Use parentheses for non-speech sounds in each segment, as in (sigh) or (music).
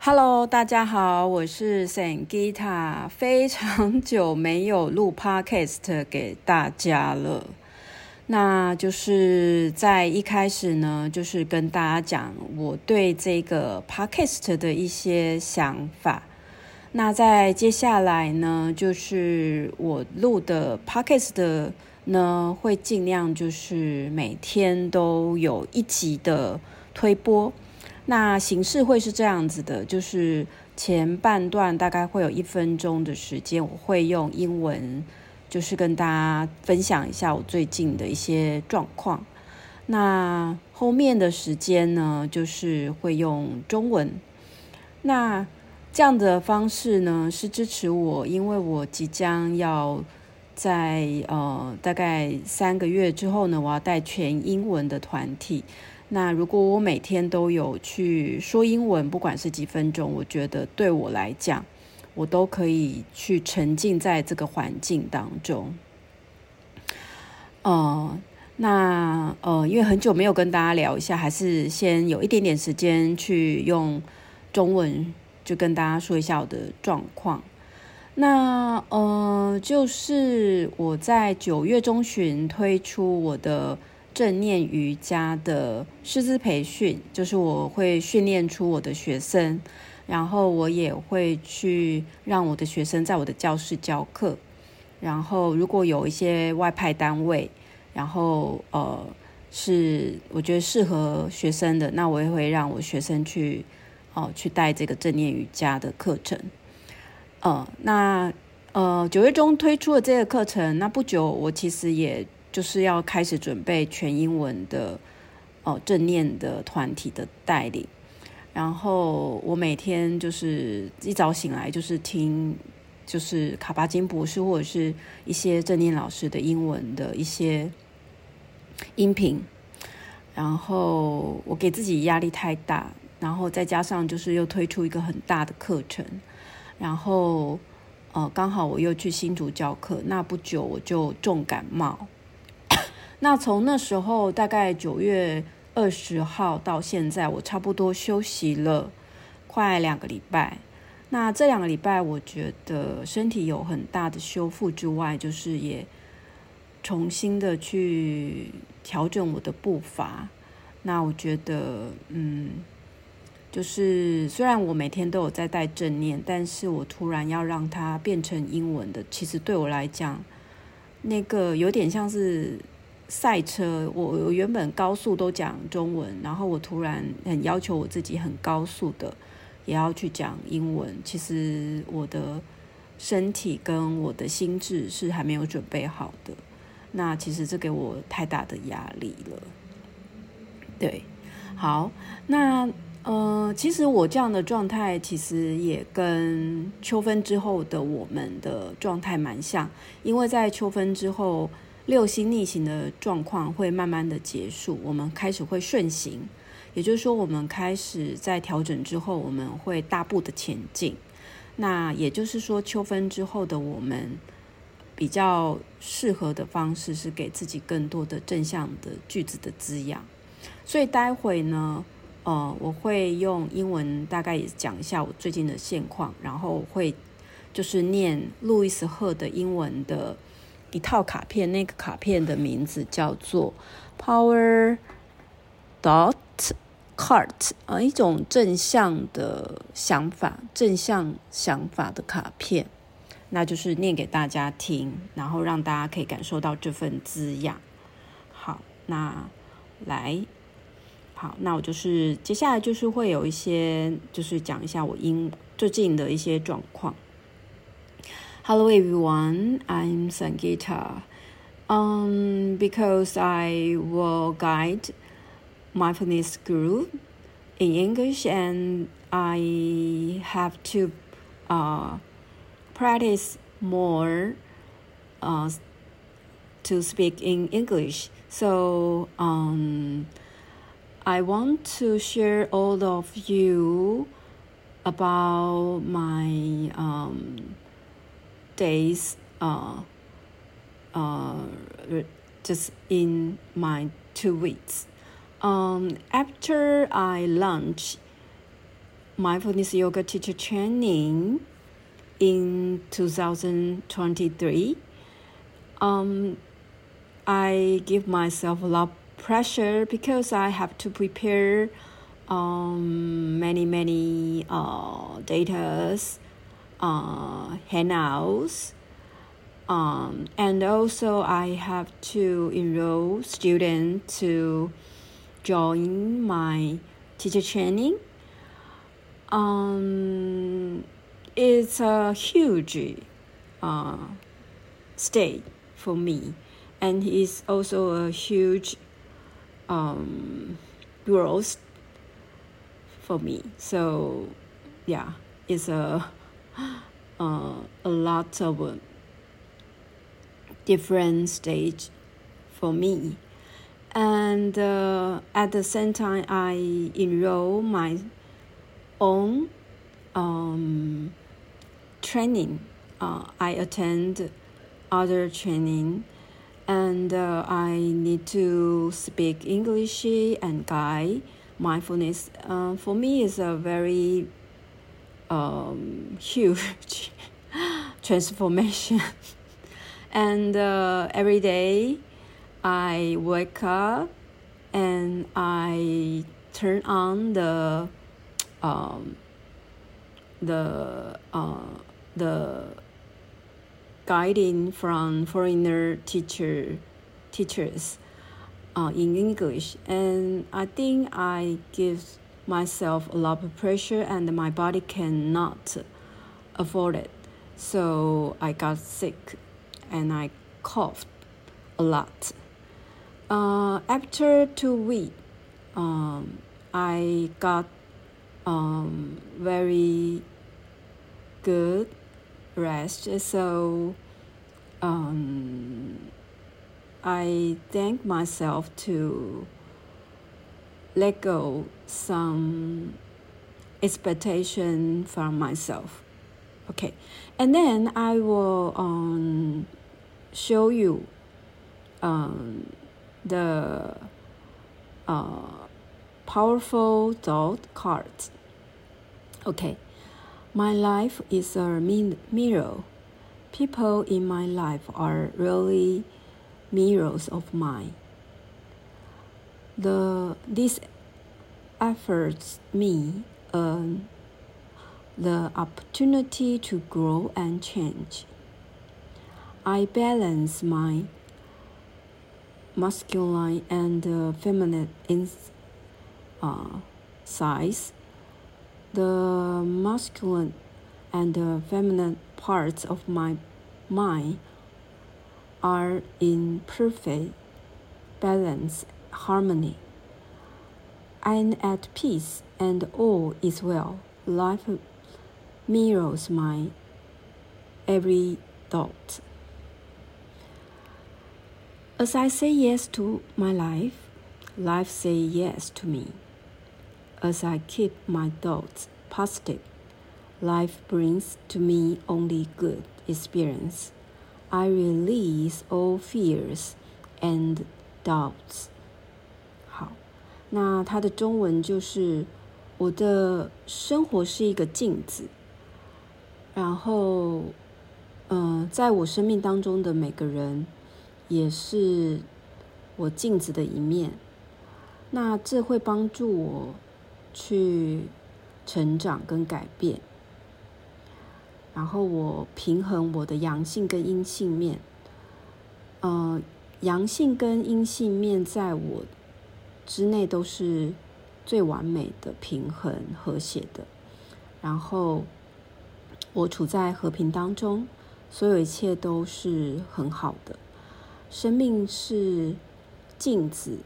Hello，大家好，我是 Sangita，非常久没有录 Podcast 给大家了。(laughs) 那就是在一开始呢，就是跟大家讲我对这个 Podcast 的一些想法。那在接下来呢，就是我录的 Podcast 呢，会尽量就是每天都有一集的推播。那形式会是这样子的，就是前半段大概会有一分钟的时间，我会用英文，就是跟大家分享一下我最近的一些状况。那后面的时间呢，就是会用中文。那这样的方式呢，是支持我，因为我即将要在呃大概三个月之后呢，我要带全英文的团体。那如果我每天都有去说英文，不管是几分钟，我觉得对我来讲，我都可以去沉浸在这个环境当中。呃，那呃，因为很久没有跟大家聊一下，还是先有一点点时间去用中文，就跟大家说一下我的状况。那呃，就是我在九月中旬推出我的。正念瑜伽的师资培训，就是我会训练出我的学生，然后我也会去让我的学生在我的教室教课。然后如果有一些外派单位，然后呃是我觉得适合学生的，那我也会让我学生去哦、去带这个正念瑜伽的课程。呃，那呃九月中推出了这个课程，那不久我其实也。就是要开始准备全英文的哦正念的团体的带领，然后我每天就是一早醒来就是听，就是卡巴金博士或者是一些正念老师的英文的一些音频，然后我给自己压力太大，然后再加上就是又推出一个很大的课程，然后呃刚好我又去新竹教课，那不久我就重感冒。那从那时候大概九月二十号到现在，我差不多休息了快两个礼拜。那这两个礼拜，我觉得身体有很大的修复之外，就是也重新的去调整我的步伐。那我觉得，嗯，就是虽然我每天都有在带正念，但是我突然要让它变成英文的，其实对我来讲，那个有点像是。赛车，我我原本高速都讲中文，然后我突然很要求我自己很高速的也要去讲英文。其实我的身体跟我的心智是还没有准备好的。那其实这给我太大的压力了。对，好，那呃，其实我这样的状态其实也跟秋分之后的我们的状态蛮像，因为在秋分之后。六星逆行的状况会慢慢的结束，我们开始会顺行，也就是说，我们开始在调整之后，我们会大步的前进。那也就是说，秋分之后的我们比较适合的方式是给自己更多的正向的句子的滋养。所以待会呢，呃，我会用英文大概也讲一下我最近的现况，然后会就是念路易斯赫的英文的。一套卡片，那个卡片的名字叫做 Power Dot Card 啊，一种正向的想法、正向想法的卡片，那就是念给大家听，然后让大家可以感受到这份滋养。好，那来，好，那我就是接下来就是会有一些，就是讲一下我英最近的一些状况。Hello everyone, I'm Sangita. Um, because I will guide mindfulness group in English and I have to uh, practice more uh, to speak in English. So um, I want to share all of you about my um, days uh, uh, just in my two weeks. Um, after I lunch mindfulness yoga teacher training in 2023. Um, I give myself a lot of pressure because I have to prepare um, many many uh, datas, uh, um, and also I have to enroll students to join my teacher training. Um, it's a huge uh, stay for me, and it's also a huge um, growth for me. So, yeah, it's a (gasps) uh, a lot of different stage for me. And uh, at the same time, I enroll my own um, training. Uh, I attend other training, and uh, I need to speak English and guide mindfulness. Uh, for me, is a very um, huge (laughs) transformation. (laughs) and uh, every day, I wake up and I turn on the um, the uh, the guiding from foreigner teacher teachers uh, in English, and I think I give myself a lot of pressure, and my body cannot afford it. So I got sick, and I coughed a lot. Uh, after two weeks, um, I got um, very good rest. So um, I thank myself to let go some expectation from myself. Okay, and then I will um, show you um, the uh, powerful thought cards. Okay, my life is a mirror. People in my life are really mirrors of mine. The this affords me uh, the opportunity to grow and change. I balance my masculine and uh, feminine in, uh, size. The masculine and the feminine parts of my mind are in perfect balance, harmony. I'm at peace and all is well. Life mirrors my every thought. As I say yes to my life, life say yes to me. As I keep my thoughts positive, life brings to me only good experience. I release all fears and doubts. 好，那它的中文就是我的生活是一个镜子，然后，嗯、呃，在我生命当中的每个人。也是我镜子的一面，那这会帮助我去成长跟改变，然后我平衡我的阳性跟阴性面，呃，阳性跟阴性面在我之内都是最完美的平衡和谐的，然后我处在和平当中，所有一切都是很好的。生命是镜子，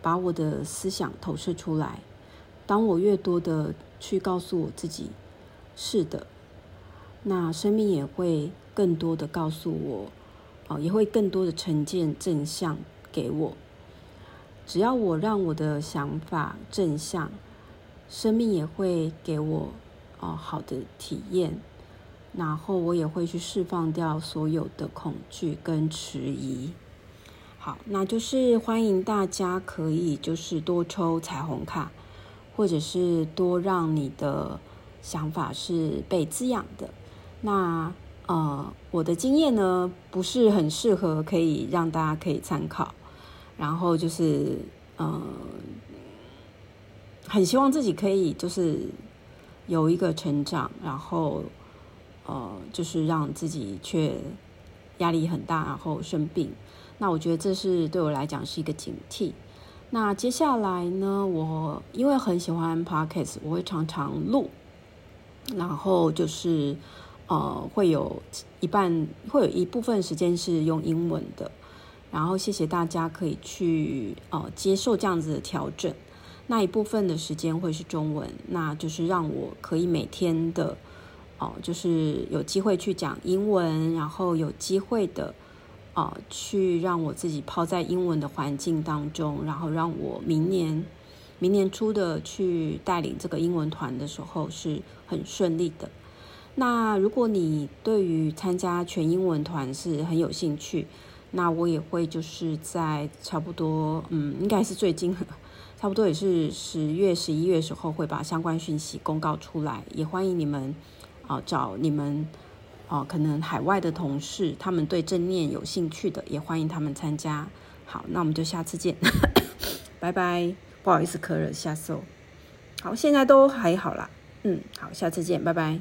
把我的思想投射出来。当我越多的去告诉我自己是的，那生命也会更多的告诉我，哦，也会更多的呈现正向给我。只要我让我的想法正向，生命也会给我哦好的体验，然后我也会去释放掉所有的恐惧跟迟疑。好，那就是欢迎大家可以就是多抽彩虹卡，或者是多让你的想法是被滋养的。那呃，我的经验呢，不是很适合可以让大家可以参考。然后就是呃，很希望自己可以就是有一个成长，然后呃，就是让自己却压力很大，然后生病。那我觉得这是对我来讲是一个警惕。那接下来呢，我因为很喜欢 Podcast，我会常常录，然后就是呃，会有一半会有一部分时间是用英文的，然后谢谢大家可以去呃接受这样子的调整。那一部分的时间会是中文，那就是让我可以每天的哦、就是有机会去讲英文，然后有机会的。啊，去让我自己泡在英文的环境当中，然后让我明年明年初的去带领这个英文团的时候是很顺利的。那如果你对于参加全英文团是很有兴趣，那我也会就是在差不多嗯，应该是最近差不多也是十月十一月时候会把相关讯息公告出来，也欢迎你们啊找你们。哦，可能海外的同事，他们对正念有兴趣的，也欢迎他们参加。好，那我们就下次见，拜拜。不好意思，咳了，咳嗽。好，现在都还好啦。嗯，好，下次见，拜拜。